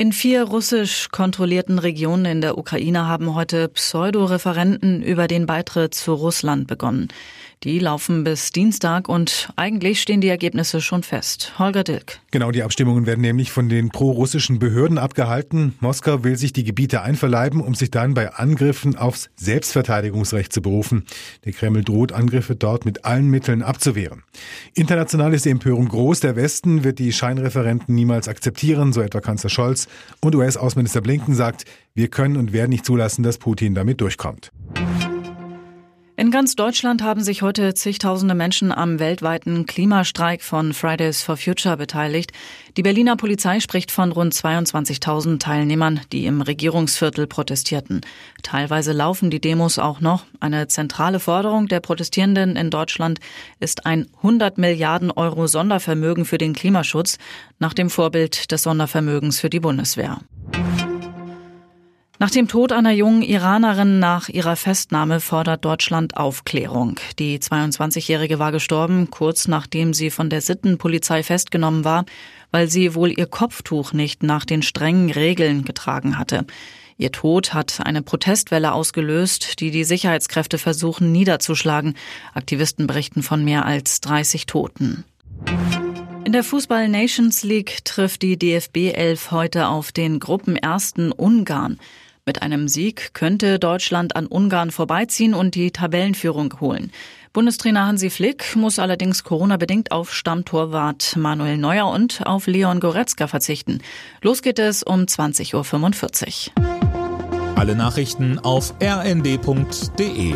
In vier russisch kontrollierten Regionen in der Ukraine haben heute Pseudo-Referenten über den Beitritt zu Russland begonnen. Die laufen bis Dienstag und eigentlich stehen die Ergebnisse schon fest. Holger Dilk. Genau, die Abstimmungen werden nämlich von den pro-russischen Behörden abgehalten. Moskau will sich die Gebiete einverleiben, um sich dann bei Angriffen aufs Selbstverteidigungsrecht zu berufen. Der Kreml droht, Angriffe dort mit allen Mitteln abzuwehren. International ist die Empörung groß. Der Westen wird die Scheinreferenten niemals akzeptieren, so etwa Kanzler Scholz. Und US-Außenminister Blinken sagt, wir können und werden nicht zulassen, dass Putin damit durchkommt. In ganz Deutschland haben sich heute zigtausende Menschen am weltweiten Klimastreik von Fridays for Future beteiligt. Die Berliner Polizei spricht von rund 22.000 Teilnehmern, die im Regierungsviertel protestierten. Teilweise laufen die Demos auch noch. Eine zentrale Forderung der Protestierenden in Deutschland ist ein 100 Milliarden Euro Sondervermögen für den Klimaschutz nach dem Vorbild des Sondervermögens für die Bundeswehr. Nach dem Tod einer jungen Iranerin nach ihrer Festnahme fordert Deutschland Aufklärung. Die 22-Jährige war gestorben, kurz nachdem sie von der Sittenpolizei festgenommen war, weil sie wohl ihr Kopftuch nicht nach den strengen Regeln getragen hatte. Ihr Tod hat eine Protestwelle ausgelöst, die die Sicherheitskräfte versuchen niederzuschlagen. Aktivisten berichten von mehr als 30 Toten. In der Fußball Nations League trifft die DFB 11 heute auf den Gruppenersten Ungarn. Mit einem Sieg könnte Deutschland an Ungarn vorbeiziehen und die Tabellenführung holen. Bundestrainer Hansi Flick muss allerdings Corona-bedingt auf Stammtorwart Manuel Neuer und auf Leon Goretzka verzichten. Los geht es um 20.45 Uhr. Alle Nachrichten auf rnd.de